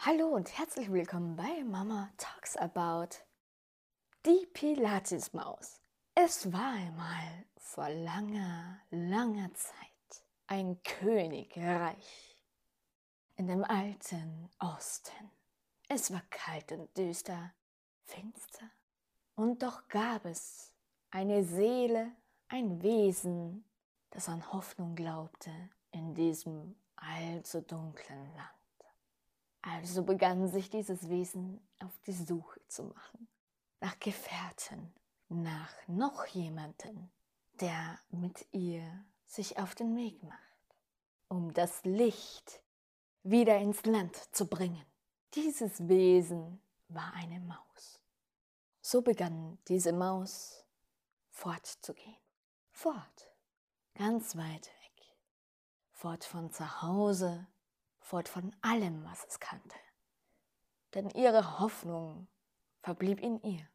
Hallo und herzlich willkommen bei Mama Talks About. Die Pilatismaus. Es war einmal vor langer, langer Zeit ein Königreich in dem alten Osten. Es war kalt und düster, finster, und doch gab es eine Seele, ein Wesen, das an Hoffnung glaubte in diesem allzu dunklen Land. Also begann sich dieses Wesen auf die Suche zu machen. Nach Gefährten, nach noch jemanden, der mit ihr sich auf den Weg macht, um das Licht wieder ins Land zu bringen. Dieses Wesen war eine Maus. So begann diese Maus fortzugehen. Fort, ganz weit weg. Fort von zu Hause, fort von allem, was es kannte. Denn ihre Hoffnung verblieb in ihr.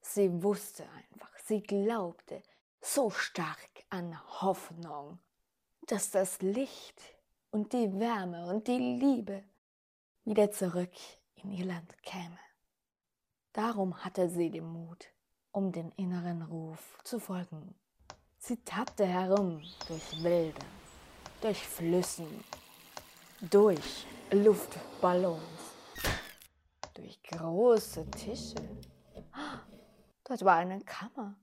Sie wusste einfach, sie glaubte so stark an Hoffnung, dass das Licht und die Wärme und die Liebe wieder zurück in ihr Land käme. Darum hatte sie den Mut, um den inneren Ruf zu folgen. Sie tappte herum durch Wälder, durch Flüssen, durch Luftballons, durch große Tische. Dort war eine Kammer,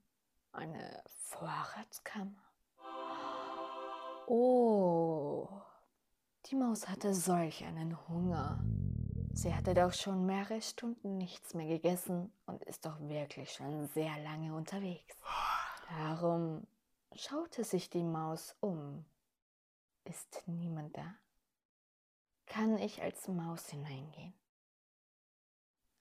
eine Vorratskammer. Oh, die Maus hatte solch einen Hunger. Sie hatte doch schon mehrere Stunden nichts mehr gegessen und ist doch wirklich schon sehr lange unterwegs. Darum schaute sich die Maus um. Ist niemand da? Kann ich als Maus hineingehen.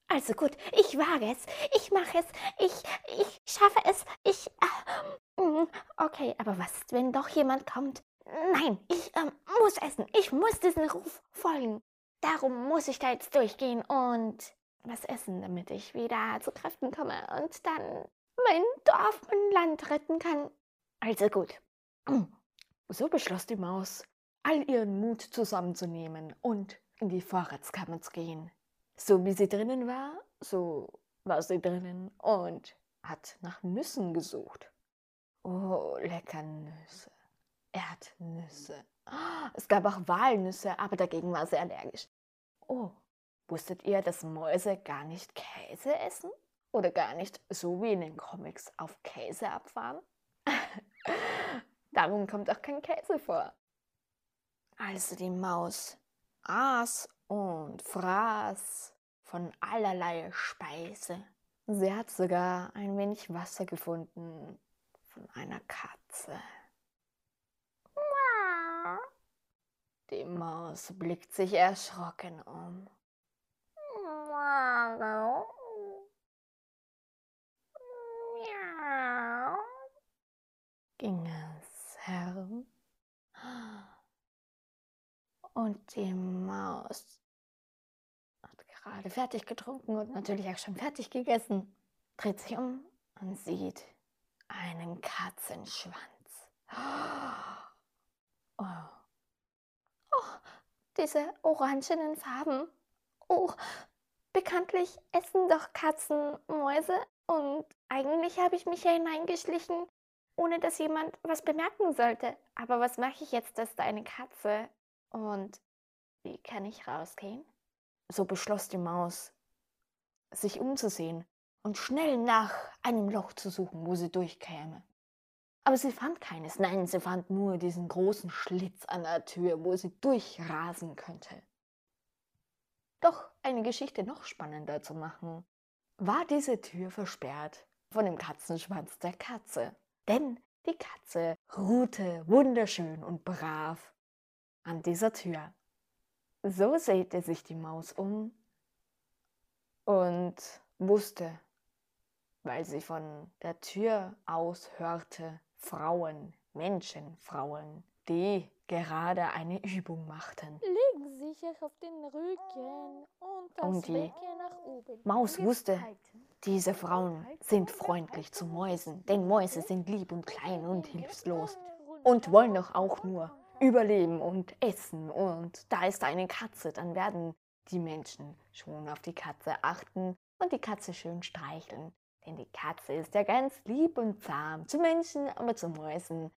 Also gut, ich wage es, ich mache es, ich, ich schaffe es, ich. Äh, okay, aber was, wenn doch jemand kommt? Nein, ich äh, muss essen, ich muss diesem Ruf folgen. Darum muss ich da jetzt durchgehen und was essen, damit ich wieder zu Kräften komme und dann mein Dorf, mein Land retten kann. Also gut. So beschloss die Maus, all ihren Mut zusammenzunehmen und in die Vorratskammer zu gehen. So wie sie drinnen war, so war sie drinnen und hat nach Nüssen gesucht. Oh, lecker Nüsse. Erdnüsse. Es gab auch Walnüsse, aber dagegen war sie allergisch. Oh, wusstet ihr, dass Mäuse gar nicht Käse essen? Oder gar nicht so wie in den Comics auf Käse abfahren? Darum kommt auch kein Käse vor. Also die Maus aß und fraß von allerlei Speise. Sie hat sogar ein wenig Wasser gefunden von einer Katze. Die Maus blickt sich erschrocken um. Ging es herum und die Maus hat gerade fertig getrunken und natürlich auch schon fertig gegessen. Dreht sich um und sieht einen Katzenschwanz. Oh. oh, diese orangenen Farben. Oh, bekanntlich essen doch Katzen Mäuse und eigentlich habe ich mich hier hineingeschlichen, ohne dass jemand was bemerken sollte. Aber was mache ich jetzt, dass da eine Katze und wie kann ich rausgehen? So beschloss die Maus, sich umzusehen und schnell nach einem Loch zu suchen, wo sie durchkäme. Aber sie fand keines, nein, sie fand nur diesen großen Schlitz an der Tür, wo sie durchrasen könnte. Doch eine Geschichte noch spannender zu machen, war diese Tür versperrt von dem Katzenschwanz der Katze. Denn die Katze ruhte wunderschön und brav an dieser Tür. So sehte sich die Maus um und wusste, weil sie von der Tür aus hörte, Frauen, Menschen, Frauen, die gerade eine Übung machten. Legen Sie sich auf den Rücken und das und die nach oben. Maus wusste, diese Frauen sind freundlich zu Mäusen, denn Mäuse sind lieb und klein und hilflos und wollen doch auch nur überleben und essen und da ist eine Katze, dann werden die Menschen schon auf die Katze achten und die Katze schön streicheln. Denn die Katze ist ja ganz lieb und zahm zu Menschen, aber zu Mäusen.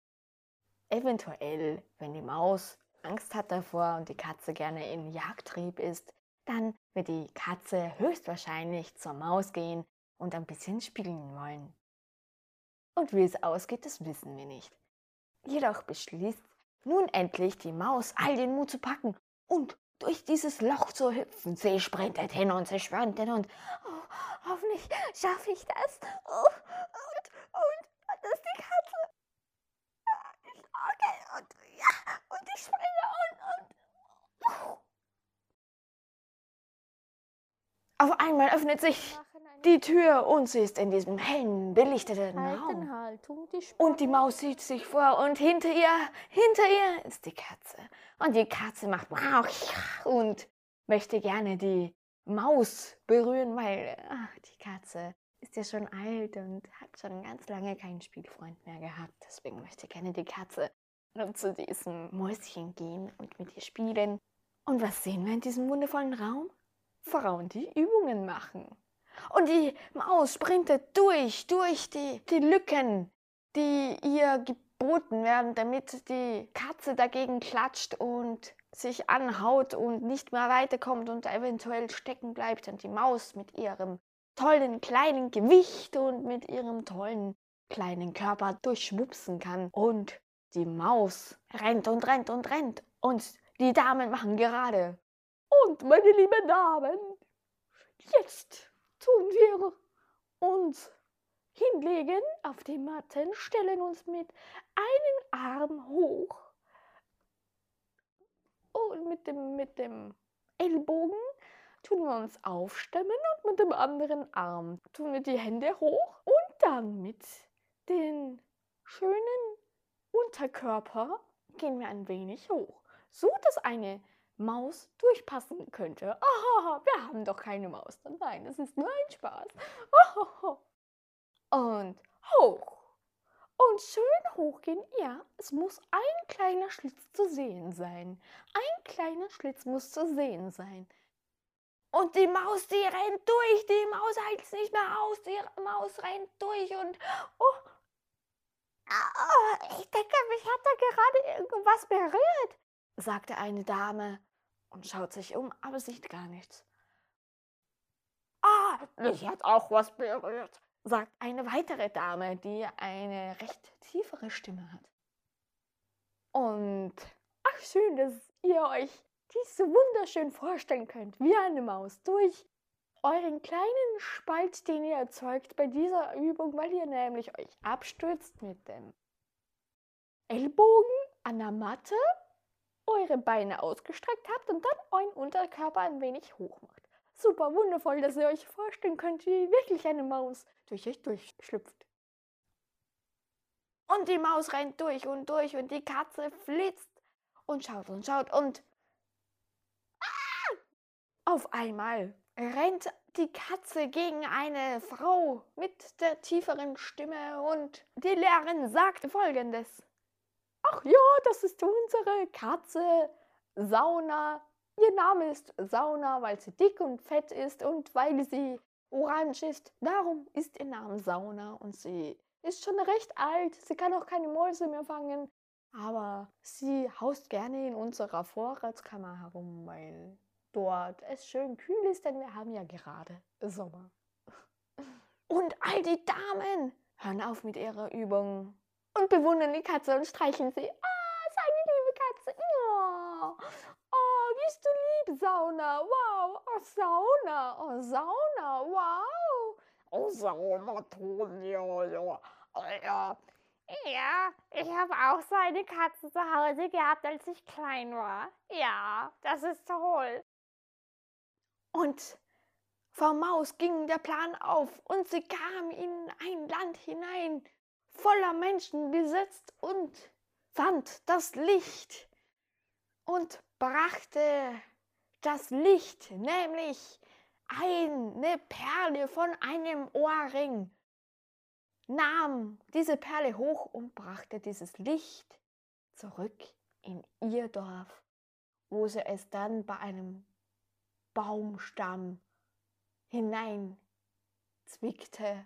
Eventuell, wenn die Maus Angst hat davor und die Katze gerne in Jagdtrieb ist, dann wird die Katze höchstwahrscheinlich zur Maus gehen und ein bisschen spielen wollen. Und wie es ausgeht, das wissen wir nicht. Jedoch beschließt nun endlich die Maus all den Mut zu packen und durch dieses Loch zu hüpfen. Sie sprintet hin und sie hin und oh, hoffentlich schaffe ich das. Oh, und, und, das ist die Katze. Okay, und ja, und ich springe und, und. Oh. Auf einmal öffnet sich die Tür und sie ist in diesem hellen, belichteten Raum. Und die Maus sieht sich vor und hinter ihr, hinter ihr ist die Katze. Und die Katze macht und möchte gerne die Maus berühren, weil ach, die Katze ist ja schon alt und hat schon ganz lange keinen Spielfreund mehr gehabt. Deswegen möchte gerne die Katze zu diesem Mäuschen gehen und mit ihr spielen. Und was sehen wir in diesem wundervollen Raum? Frauen, die Übungen machen. Und die Maus sprintet durch, durch die, die Lücken, die ihr geboten werden, damit die Katze dagegen klatscht und sich anhaut und nicht mehr weiterkommt und eventuell stecken bleibt und die Maus mit ihrem tollen kleinen Gewicht und mit ihrem tollen kleinen Körper durchschwupsen kann. Und die Maus rennt und rennt und rennt und die Damen machen gerade. Und meine lieben Damen, jetzt tun wir uns hinlegen auf die Matten, stellen uns mit einem Arm hoch und mit dem, mit dem Ellbogen tun wir uns aufstemmen und mit dem anderen Arm tun wir die Hände hoch und dann mit den schönen Unterkörper gehen wir ein wenig hoch, so dass eine Maus durchpassen könnte. Oh, wir haben doch keine Maus. Nein, das ist nur ein Spaß. Oh, und hoch. Und schön hochgehen. Ja, es muss ein kleiner Schlitz zu sehen sein. Ein kleiner Schlitz muss zu sehen sein. Und die Maus, die rennt durch. Die Maus hält es nicht mehr aus. Die Maus rennt durch und... Oh, oh, ich denke, mich hat da gerade irgendwas berührt, sagte eine Dame und schaut sich um, aber sieht gar nichts. Ah, mich hat auch was berührt, sagt eine weitere Dame, die eine recht tiefere Stimme hat. Und ach schön, dass ihr euch dies so wunderschön vorstellen könnt, wie eine Maus durch euren kleinen Spalt, den ihr erzeugt bei dieser Übung, weil ihr nämlich euch abstürzt mit dem Ellbogen an der Matte eure Beine ausgestreckt habt und dann euren Unterkörper ein wenig hoch macht. Super wundervoll, dass ihr euch vorstellen könnt, wie wirklich eine Maus durch euch durchschlüpft. Und die Maus rennt durch und durch und die Katze flitzt und schaut und schaut und ah! auf einmal rennt die Katze gegen eine Frau mit der tieferen Stimme und die Lehrerin sagt folgendes. Ach ja, das ist unsere Katze Sauna. Ihr Name ist Sauna, weil sie dick und fett ist und weil sie orange ist. Darum ist ihr Name Sauna und sie ist schon recht alt. Sie kann auch keine Mäuse mehr fangen. Aber sie haust gerne in unserer Vorratskammer herum, weil dort es schön kühl ist, denn wir haben ja gerade Sommer. Und all die Damen hören auf mit ihrer Übung und bewundern die Katze und streicheln sie. Ah, seine liebe Katze. Oh, oh bist du lieb, Sauna. Wow. Oh, Sauna. Oh, Sauna. Wow. Oh, Sauna, Tonio. Ja. Ja, ich habe auch so eine Katze zu Hause gehabt, als ich klein war. Ja, das ist toll. Und Frau Maus ging der Plan auf und sie kam in ein Land hinein, voller Menschen besetzt und fand das Licht und brachte das Licht, nämlich eine Perle von einem Ohrring, nahm diese Perle hoch und brachte dieses Licht zurück in ihr Dorf, wo sie es dann bei einem Baumstamm hinein zwickte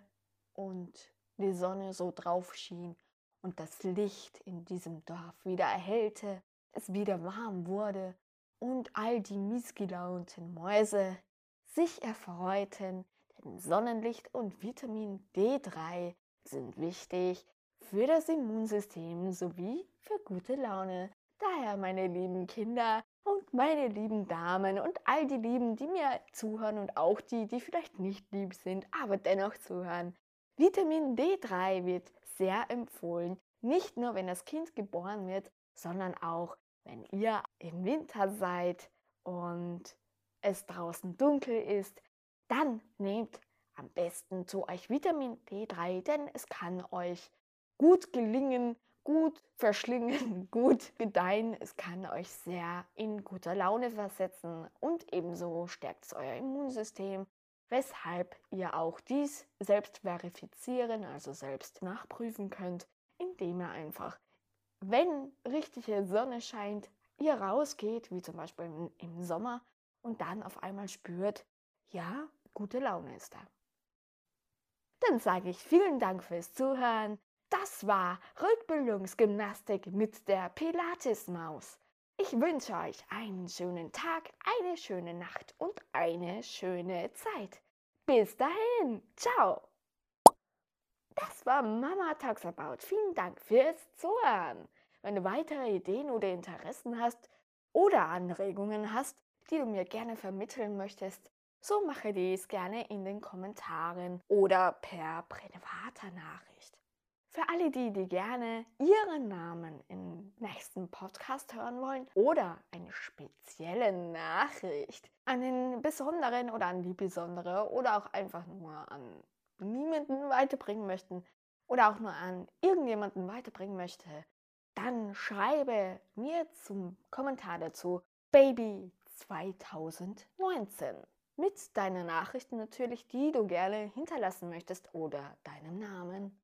und die Sonne so drauf schien und das Licht in diesem Dorf wieder erhellte, es wieder warm wurde und all die missgelaunten Mäuse sich erfreuten, denn Sonnenlicht und Vitamin D3 sind wichtig für das Immunsystem sowie für gute Laune. Daher, meine lieben Kinder und meine lieben Damen und all die Lieben, die mir zuhören und auch die, die vielleicht nicht lieb sind, aber dennoch zuhören. Vitamin D3 wird sehr empfohlen, nicht nur wenn das Kind geboren wird, sondern auch wenn ihr im Winter seid und es draußen dunkel ist, dann nehmt am besten zu euch Vitamin D3, denn es kann euch gut gelingen, gut verschlingen, gut gedeihen. Es kann euch sehr in guter Laune versetzen und ebenso stärkt es euer Immunsystem, weshalb ihr auch dies selbst verifizieren, also selbst nachprüfen könnt, indem ihr einfach, wenn richtige Sonne scheint, ihr rausgeht, wie zum Beispiel im Sommer, und dann auf einmal spürt, ja, gute Laune ist da. Dann sage ich vielen Dank fürs Zuhören. Das war Rückbildungsgymnastik mit der Pilatesmaus. Ich wünsche euch einen schönen Tag, eine schöne Nacht und eine schöne Zeit. Bis dahin, ciao! Das war Mama Talks About. Vielen Dank fürs Zuhören. Wenn du weitere Ideen oder Interessen hast oder Anregungen hast, die du mir gerne vermitteln möchtest, so mache dies gerne in den Kommentaren oder per privater Nachricht. Für alle die, die gerne ihren Namen im nächsten Podcast hören wollen oder eine spezielle Nachricht an den besonderen oder an die besondere oder auch einfach nur an niemanden weiterbringen möchten oder auch nur an irgendjemanden weiterbringen möchte, dann schreibe mir zum Kommentar dazu Baby 2019 mit deinen Nachrichten natürlich, die du gerne hinterlassen möchtest oder deinem Namen.